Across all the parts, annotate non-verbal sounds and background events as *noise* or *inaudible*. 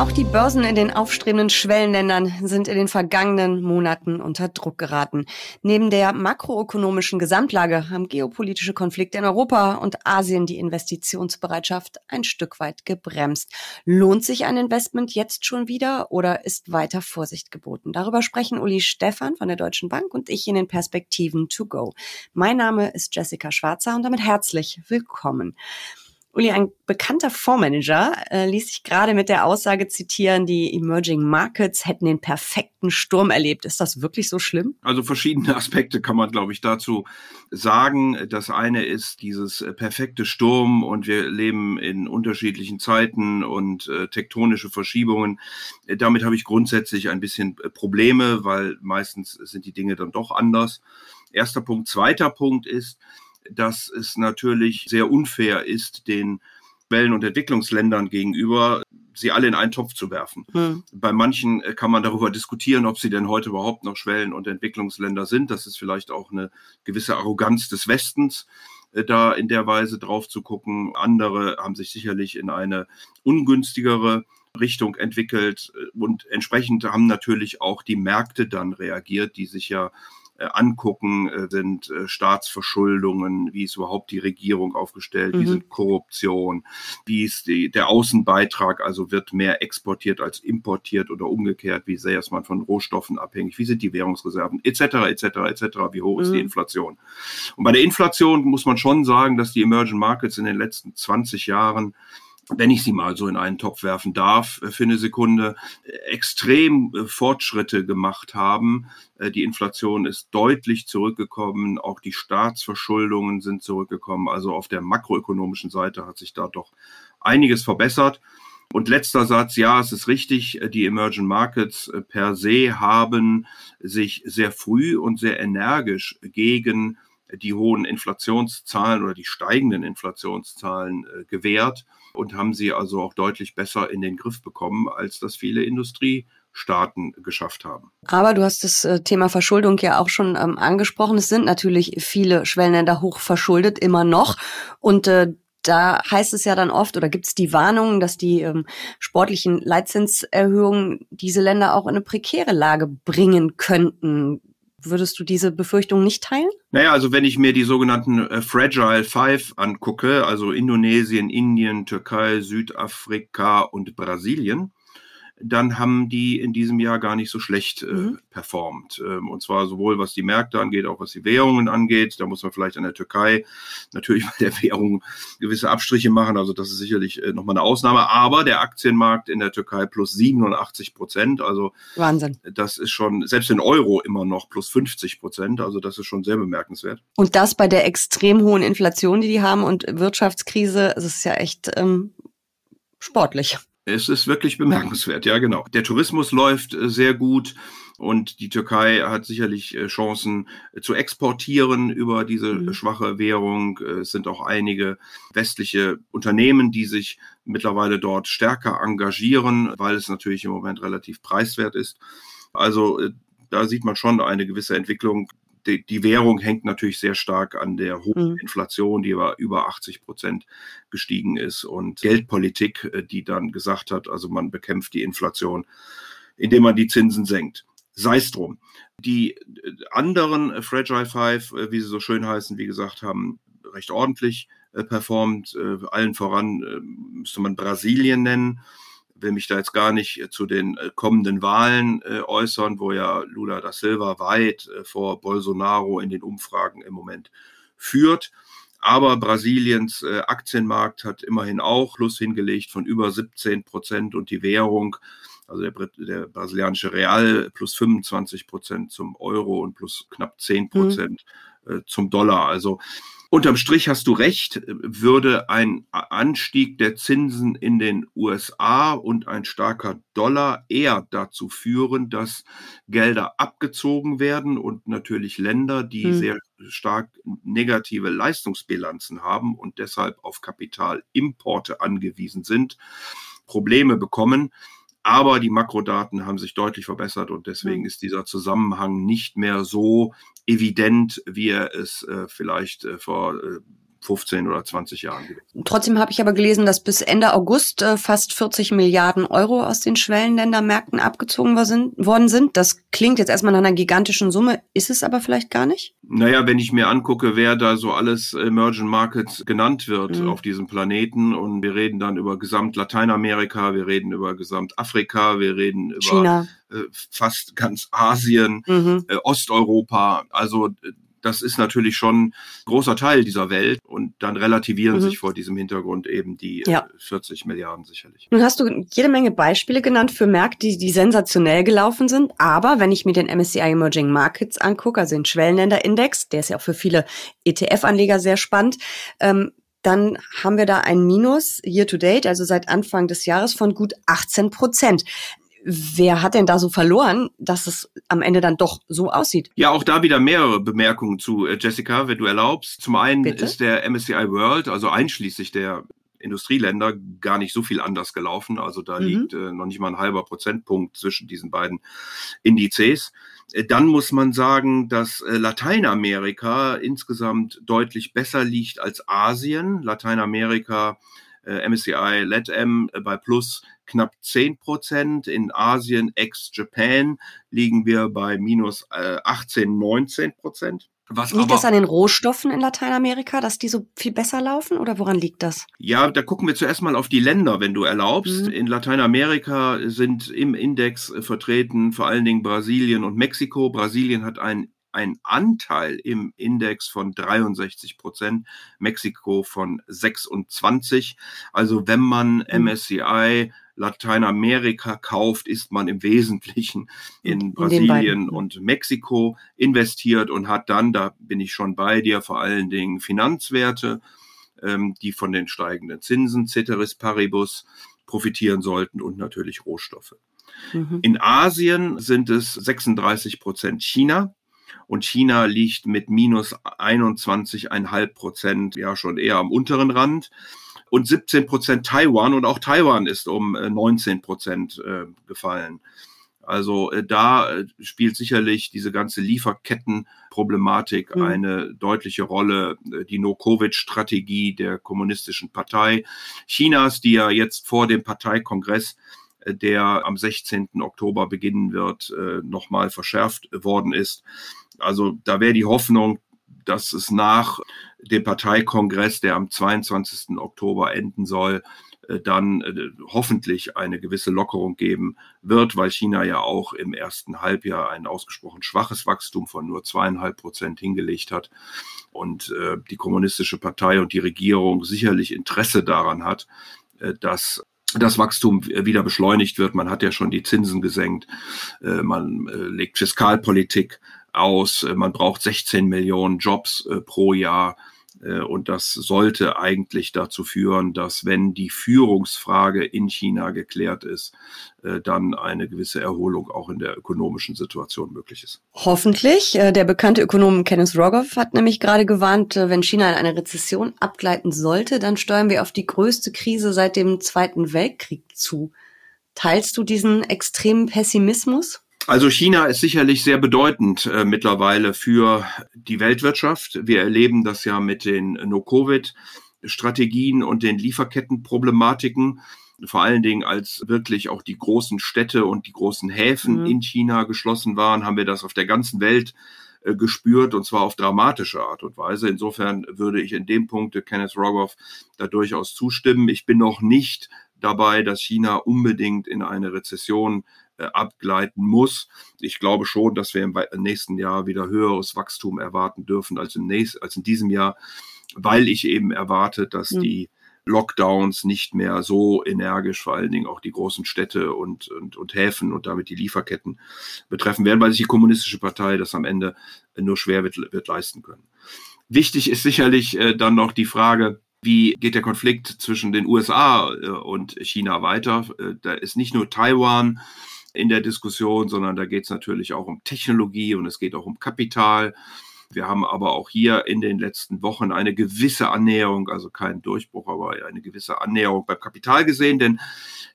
Auch die Börsen in den aufstrebenden Schwellenländern sind in den vergangenen Monaten unter Druck geraten. Neben der makroökonomischen Gesamtlage haben geopolitische Konflikte in Europa und Asien die Investitionsbereitschaft ein Stück weit gebremst. Lohnt sich ein Investment jetzt schon wieder oder ist weiter Vorsicht geboten? Darüber sprechen Uli Stephan von der Deutschen Bank und ich in den Perspektiven to go. Mein Name ist Jessica Schwarzer und damit herzlich willkommen. Uli, ein bekannter Fondsmanager äh, ließ sich gerade mit der Aussage zitieren, die Emerging Markets hätten den perfekten Sturm erlebt. Ist das wirklich so schlimm? Also verschiedene *laughs* Aspekte kann man, glaube ich, dazu sagen. Das eine ist dieses äh, perfekte Sturm und wir leben in unterschiedlichen Zeiten und äh, tektonische Verschiebungen. Äh, damit habe ich grundsätzlich ein bisschen äh, Probleme, weil meistens sind die Dinge dann doch anders. Erster Punkt. Zweiter Punkt ist, dass es natürlich sehr unfair ist, den Wellen- und Entwicklungsländern gegenüber, sie alle in einen Topf zu werfen. Hm. Bei manchen äh, kann man darüber diskutieren, ob sie denn heute überhaupt noch Schwellen- und Entwicklungsländer sind. Das ist vielleicht auch eine gewisse Arroganz des Westens äh, da in der Weise drauf zu gucken. Andere haben sich sicherlich in eine ungünstigere Richtung entwickelt äh, und entsprechend haben natürlich auch die Märkte dann reagiert, die sich ja angucken, äh, sind äh, Staatsverschuldungen, wie ist überhaupt die Regierung aufgestellt, mhm. wie sind Korruption, wie ist die, der Außenbeitrag, also wird mehr exportiert als importiert oder umgekehrt, wie sehr ist man von Rohstoffen abhängig, wie sind die Währungsreserven, etc., etc., etc., wie hoch mhm. ist die mhm. Inflation. Und bei der Inflation muss man schon sagen, dass die Emerging Markets in den letzten 20 Jahren wenn ich sie mal so in einen Topf werfen darf, äh, für eine Sekunde, äh, extrem äh, Fortschritte gemacht haben. Die Inflation ist deutlich zurückgekommen, auch die Staatsverschuldungen sind zurückgekommen. Also auf der makroökonomischen Seite hat sich da doch einiges verbessert. Und letzter Satz, ja, es ist richtig, die Emerging Markets per se haben sich sehr früh und sehr energisch gegen die hohen Inflationszahlen oder die steigenden Inflationszahlen äh, gewährt und haben sie also auch deutlich besser in den Griff bekommen, als das viele Industriestaaten geschafft haben. Aber du hast das äh, Thema Verschuldung ja auch schon ähm, angesprochen. Es sind natürlich viele Schwellenländer hoch verschuldet, immer noch. Und äh, da heißt es ja dann oft oder gibt es die Warnung, dass die ähm, sportlichen Leitzinserhöhungen diese Länder auch in eine prekäre Lage bringen könnten. Würdest du diese Befürchtung nicht teilen? Naja, also wenn ich mir die sogenannten äh, Fragile Five angucke, also Indonesien, Indien, Türkei, Südafrika und Brasilien, dann haben die in diesem Jahr gar nicht so schlecht äh, mhm. performt. Ähm, und zwar sowohl was die Märkte angeht, auch was die Währungen angeht. Da muss man vielleicht an der Türkei natürlich *laughs* bei der Währung gewisse Abstriche machen. Also das ist sicherlich äh, nochmal eine Ausnahme. Aber der Aktienmarkt in der Türkei plus 87 Prozent. Also Wahnsinn. Das ist schon, selbst in Euro immer noch plus 50 Prozent. Also das ist schon sehr bemerkenswert. Und das bei der extrem hohen Inflation, die die haben und Wirtschaftskrise. Es ist ja echt ähm, sportlich. Es ist wirklich bemerkenswert, ja genau. Der Tourismus läuft äh, sehr gut und die Türkei hat sicherlich äh, Chancen äh, zu exportieren über diese mhm. schwache Währung. Es sind auch einige westliche Unternehmen, die sich mittlerweile dort stärker engagieren, weil es natürlich im Moment relativ preiswert ist. Also da sieht man schon eine gewisse Entwicklung die, die Währung hängt natürlich sehr stark an der hohen mhm. Inflation, die über, über 80 Prozent gestiegen ist und Geldpolitik, äh, die dann gesagt hat, also man bekämpft die Inflation, indem man die Zinsen senkt. Sei es drum. Die äh, anderen Fragile Five, äh, wie sie so schön heißen, wie gesagt, haben recht ordentlich performt. Allen voran müsste man Brasilien nennen will mich da jetzt gar nicht äh, zu den äh, kommenden Wahlen äh, äußern, wo ja Lula da Silva weit vor Bolsonaro in den Umfragen im Moment führt. Aber Brasiliens Aktienmarkt hat immerhin auch Plus hingelegt von über 17 Prozent und die Währung, also der, der brasilianische Real plus 25 Prozent zum Euro und plus knapp 10 Prozent mhm. zum Dollar. Also Unterm Strich hast du recht, würde ein Anstieg der Zinsen in den USA und ein starker Dollar eher dazu führen, dass Gelder abgezogen werden und natürlich Länder, die hm. sehr stark negative Leistungsbilanzen haben und deshalb auf Kapitalimporte angewiesen sind, Probleme bekommen. Aber die Makrodaten haben sich deutlich verbessert und deswegen ist dieser Zusammenhang nicht mehr so evident, wie er es äh, vielleicht äh, vor äh, 15 oder 20 Jahren. Trotzdem habe ich aber gelesen, dass bis Ende August äh, fast 40 Milliarden Euro aus den Schwellenländermärkten abgezogen worden sind. Das klingt jetzt erstmal nach einer gigantischen Summe, ist es aber vielleicht gar nicht? Naja, wenn ich mir angucke, wer da so alles Emerging Markets genannt wird mhm. auf diesem Planeten und wir reden dann über Gesamt Lateinamerika, wir reden über Gesamt Afrika, wir reden über China. Äh, fast ganz Asien, mhm. äh, Osteuropa, also das ist natürlich schon großer Teil dieser Welt und dann relativieren mhm. sich vor diesem Hintergrund eben die ja. 40 Milliarden sicherlich. Nun hast du jede Menge Beispiele genannt für Märkte, die, die sensationell gelaufen sind, aber wenn ich mir den MSCI Emerging Markets angucke, also den Schwellenländerindex, der ist ja auch für viele ETF-Anleger sehr spannend, ähm, dann haben wir da ein Minus year to date, also seit Anfang des Jahres von gut 18 Prozent wer hat denn da so verloren, dass es am Ende dann doch so aussieht? Ja, auch da wieder mehrere Bemerkungen zu äh, Jessica, wenn du erlaubst. Zum einen Bitte? ist der MSCI World, also einschließlich der Industrieländer, gar nicht so viel anders gelaufen. Also da mhm. liegt äh, noch nicht mal ein halber Prozentpunkt zwischen diesen beiden Indizes. Äh, dann muss man sagen, dass äh, Lateinamerika insgesamt deutlich besser liegt als Asien. Lateinamerika MSCI LATAM bei plus knapp 10 Prozent. In Asien ex-Japan liegen wir bei minus äh, 18, 19 Prozent. Was liegt aber, das an den Rohstoffen in Lateinamerika, dass die so viel besser laufen oder woran liegt das? Ja, da gucken wir zuerst mal auf die Länder, wenn du erlaubst. Mhm. In Lateinamerika sind im Index äh, vertreten vor allen Dingen Brasilien und Mexiko. Brasilien hat einen ein Anteil im Index von 63 Prozent, Mexiko von 26. Also wenn man MSCI mhm. Lateinamerika kauft, ist man im Wesentlichen in, in Brasilien und Mexiko investiert und hat dann, da bin ich schon bei dir, vor allen Dingen Finanzwerte, ähm, die von den steigenden Zinsen, Ceteris Paribus, profitieren sollten und natürlich Rohstoffe. Mhm. In Asien sind es 36 Prozent China, und China liegt mit minus 21,5 Prozent ja schon eher am unteren Rand und 17 Prozent Taiwan und auch Taiwan ist um 19 äh, Prozent äh, gefallen. Also äh, da spielt sicherlich diese ganze Lieferkettenproblematik mhm. eine deutliche Rolle. Die No-Covid-Strategie der kommunistischen Partei Chinas, die ja jetzt vor dem Parteikongress der am 16. Oktober beginnen wird, nochmal verschärft worden ist. Also da wäre die Hoffnung, dass es nach dem Parteikongress, der am 22. Oktober enden soll, äh, dann äh, hoffentlich eine gewisse Lockerung geben wird, weil China ja auch im ersten Halbjahr ein ausgesprochen schwaches Wachstum von nur zweieinhalb Prozent hingelegt hat und äh, die kommunistische Partei und die Regierung sicherlich Interesse daran hat, dass das Wachstum wieder beschleunigt wird. Man hat ja schon die Zinsen gesenkt, man legt Fiskalpolitik aus. Äh, man braucht 16 Millionen Jobs äh, pro Jahr. Äh, und das sollte eigentlich dazu führen, dass wenn die Führungsfrage in China geklärt ist, dann eine gewisse Erholung auch in der ökonomischen Situation möglich ist. Hoffentlich. Der bekannte Ökonom Kenneth Rogoff hat nämlich gerade gewarnt, wenn China in eine Rezession abgleiten sollte, dann steuern wir auf die größte Krise seit dem Zweiten Weltkrieg zu. Teilst du diesen extremen Pessimismus? Also China ist sicherlich sehr bedeutend äh, mittlerweile für die Weltwirtschaft. Wir erleben das ja mit den No-Covid-Strategien und den Lieferkettenproblematiken. Vor allen Dingen, als wirklich auch die großen Städte und die großen Häfen mhm. in China geschlossen waren, haben wir das auf der ganzen Welt äh, gespürt und zwar auf dramatische Art und Weise. Insofern würde ich in dem Punkt Kenneth Rogoff da durchaus zustimmen. Ich bin noch nicht dabei, dass China unbedingt in eine Rezession abgleiten muss. Ich glaube schon, dass wir im nächsten Jahr wieder höheres Wachstum erwarten dürfen als, im nächsten, als in diesem Jahr, weil ich eben erwarte, dass mhm. die Lockdowns nicht mehr so energisch, vor allen Dingen auch die großen Städte und, und, und Häfen und damit die Lieferketten betreffen werden, weil sich die kommunistische Partei das am Ende nur schwer wird, wird leisten können. Wichtig ist sicherlich äh, dann noch die Frage, wie geht der Konflikt zwischen den USA äh, und China weiter? Äh, da ist nicht nur Taiwan in der Diskussion, sondern da geht es natürlich auch um Technologie und es geht auch um Kapital. Wir haben aber auch hier in den letzten Wochen eine gewisse Annäherung, also kein Durchbruch, aber eine gewisse Annäherung beim Kapital gesehen, denn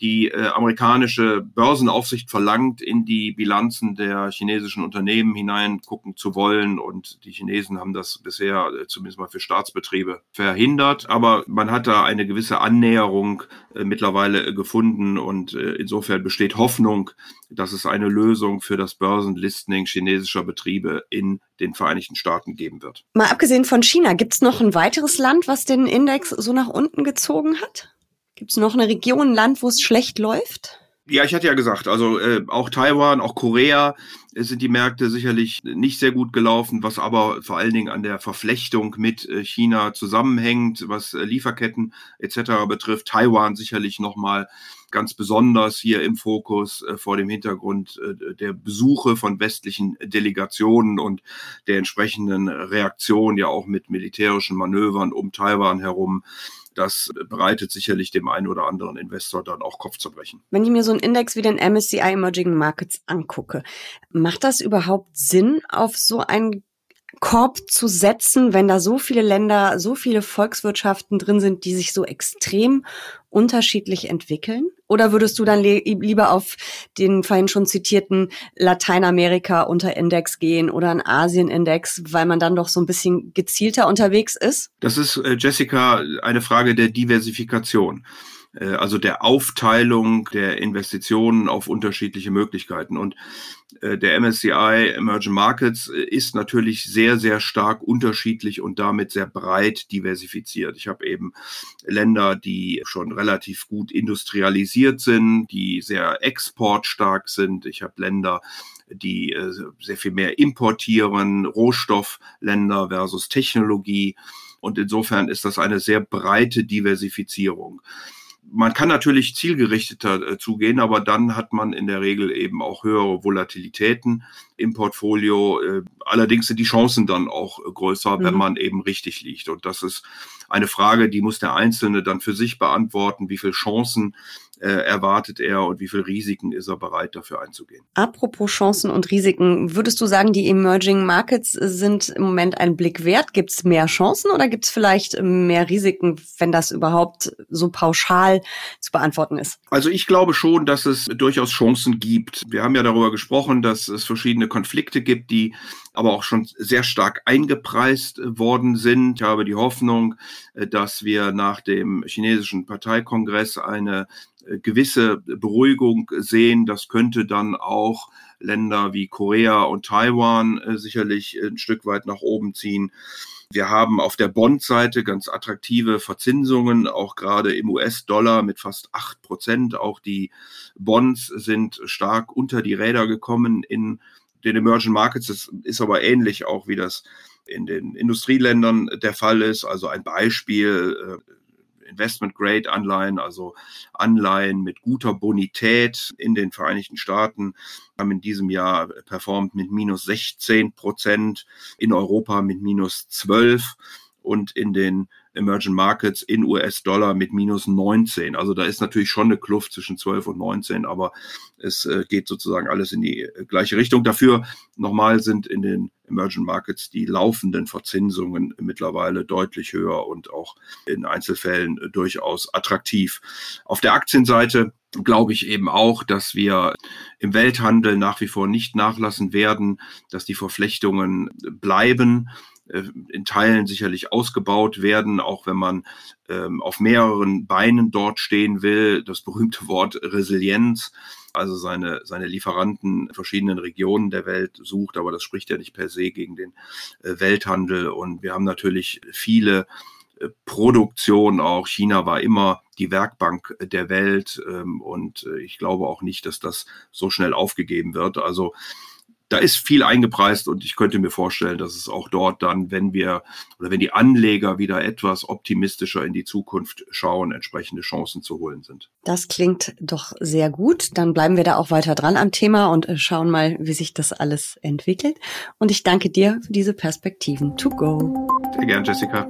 die äh, amerikanische Börsenaufsicht verlangt, in die Bilanzen der chinesischen Unternehmen hineingucken zu wollen. Und die Chinesen haben das bisher äh, zumindest mal für Staatsbetriebe verhindert. Aber man hat da eine gewisse Annäherung äh, mittlerweile äh, gefunden und äh, insofern besteht Hoffnung, dass es eine Lösung für das Börsenlisting chinesischer Betriebe in den Vereinigten Staaten geben wird. Mal abgesehen von China, gibt es noch ein weiteres Land, was den Index so nach unten gezogen hat? Gibt es noch eine Region, ein Land, wo es schlecht läuft? Ja, ich hatte ja gesagt, also äh, auch Taiwan, auch Korea äh, sind die Märkte sicherlich nicht sehr gut gelaufen, was aber vor allen Dingen an der Verflechtung mit äh, China zusammenhängt, was äh, Lieferketten etc. betrifft. Taiwan sicherlich nochmal ganz besonders hier im Fokus äh, vor dem Hintergrund äh, der Besuche von westlichen Delegationen und der entsprechenden Reaktion ja auch mit militärischen Manövern um Taiwan herum das bereitet sicherlich dem einen oder anderen Investor dann auch Kopfzerbrechen. Wenn ich mir so einen Index wie den MSCI Emerging Markets angucke, macht das überhaupt Sinn, auf so einen Korb zu setzen, wenn da so viele Länder, so viele Volkswirtschaften drin sind, die sich so extrem unterschiedlich entwickeln? Oder würdest du dann lieber auf den vorhin schon zitierten Lateinamerika unter Index gehen oder einen Asien-Index, weil man dann doch so ein bisschen gezielter unterwegs ist? Das ist, äh, Jessica, eine Frage der Diversifikation. Äh, also der Aufteilung der Investitionen auf unterschiedliche Möglichkeiten. Und äh, der MSCI Emerging Markets äh, ist natürlich sehr, sehr stark unterschiedlich und damit sehr breit diversifiziert. Ich habe eben Länder, die schon relativ gut industrialisiert sind, die sehr exportstark sind. Ich habe Länder, die sehr viel mehr importieren, Rohstoffländer versus Technologie. Und insofern ist das eine sehr breite Diversifizierung man kann natürlich zielgerichteter äh, zugehen, aber dann hat man in der Regel eben auch höhere Volatilitäten im Portfolio. Äh, allerdings sind die Chancen dann auch äh, größer, mhm. wenn man eben richtig liegt. Und das ist eine Frage, die muss der Einzelne dann für sich beantworten, wie viele Chancen äh, erwartet er und wie viele Risiken ist er bereit dafür einzugehen. Apropos Chancen und Risiken, würdest du sagen, die Emerging Markets sind im Moment ein Blick wert? Gibt es mehr Chancen oder gibt es vielleicht mehr Risiken, wenn das überhaupt so pauschal zu beantworten ist? Also ich glaube schon, dass es durchaus Chancen gibt. Wir haben ja darüber gesprochen, dass es verschiedene Konflikte gibt, die aber auch schon sehr stark eingepreist worden sind. Ich habe die Hoffnung, äh, dass wir nach dem chinesischen Parteikongress eine äh, gewisse Beruhigung sehen. Das könnte dann auch Länder wie Korea und Taiwan äh, sicherlich ein Stück weit nach oben ziehen. Wir haben auf der Bond-Seite ganz attraktive Verzinsungen, auch gerade im US-Dollar mit fast acht Prozent. Auch die Bonds sind stark unter die Räder gekommen in den Emerging Markets. Das ist aber ähnlich auch, wie das in den Industrieländern der Fall ist. Also ein Beispiel, äh, Investment-Grade-Anleihen, also Anleihen mit guter Bonität in den Vereinigten Staaten, haben in diesem Jahr performt mit minus 16 Prozent, in Europa mit minus 12 und in den Emerging Markets in US-Dollar mit minus 19. Also da ist natürlich schon eine Kluft zwischen 12 und 19, aber es äh, geht sozusagen alles in die äh, gleiche Richtung. Dafür nochmal sind in den Emerging Markets die laufenden Verzinsungen mittlerweile deutlich höher und auch in Einzelfällen äh, durchaus attraktiv. Auf der Aktienseite glaube ich eben auch, dass wir im Welthandel nach wie vor nicht nachlassen werden, dass die Verflechtungen bleiben in Teilen sicherlich ausgebaut werden, auch wenn man ähm, auf mehreren Beinen dort stehen will. Das berühmte Wort Resilienz, also seine, seine Lieferanten in verschiedenen Regionen der Welt sucht, aber das spricht ja nicht per se gegen den äh, Welthandel. Und wir haben natürlich viele äh, Produktion auch. China war immer die Werkbank der Welt ähm, und äh, ich glaube auch nicht, dass das so schnell aufgegeben wird. Also da ist viel eingepreist und ich könnte mir vorstellen, dass es auch dort dann, wenn wir oder wenn die Anleger wieder etwas optimistischer in die Zukunft schauen, entsprechende Chancen zu holen sind. Das klingt doch sehr gut. Dann bleiben wir da auch weiter dran am Thema und äh, schauen mal, wie sich das alles entwickelt. Und ich danke dir für diese Perspektiven to go. Sehr gern, Jessica.